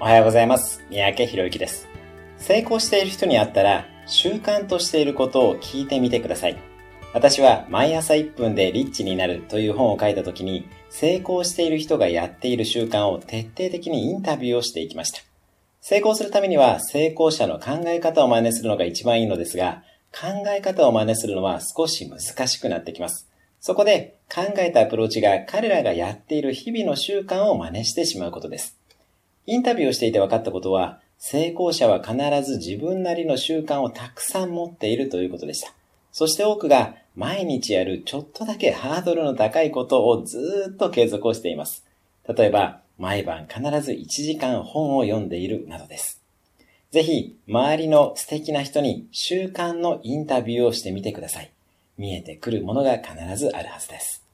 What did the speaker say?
おはようございます。三宅博之です。成功している人に会ったら、習慣としていることを聞いてみてください。私は毎朝1分でリッチになるという本を書いた時に、成功している人がやっている習慣を徹底的にインタビューをしていきました。成功するためには成功者の考え方を真似するのが一番いいのですが、考え方を真似するのは少し難しくなってきます。そこで考えたアプローチが彼らがやっている日々の習慣を真似してしまうことです。インタビューをしていて分かったことは、成功者は必ず自分なりの習慣をたくさん持っているということでした。そして多くが毎日やるちょっとだけハードルの高いことをずっと継続をしています。例えば、毎晩必ず1時間本を読んでいるなどです。ぜひ、周りの素敵な人に習慣のインタビューをしてみてください。見えてくるものが必ずあるはずです。